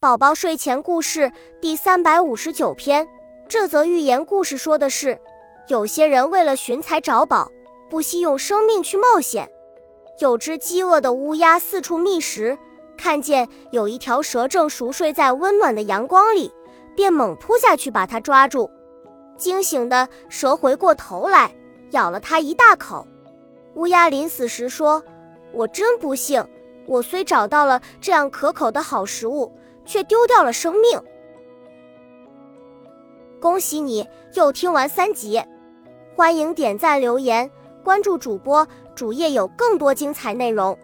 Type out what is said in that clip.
宝宝睡前故事第三百五十九篇。这则寓言故事说的是，有些人为了寻财找宝，不惜用生命去冒险。有只饥饿的乌鸦四处觅食，看见有一条蛇正熟睡在温暖的阳光里，便猛扑下去把它抓住。惊醒的蛇回过头来，咬了它一大口。乌鸦临死时说：“我真不幸，我虽找到了这样可口的好食物。”却丢掉了生命。恭喜你又听完三集，欢迎点赞、留言、关注主播，主页有更多精彩内容。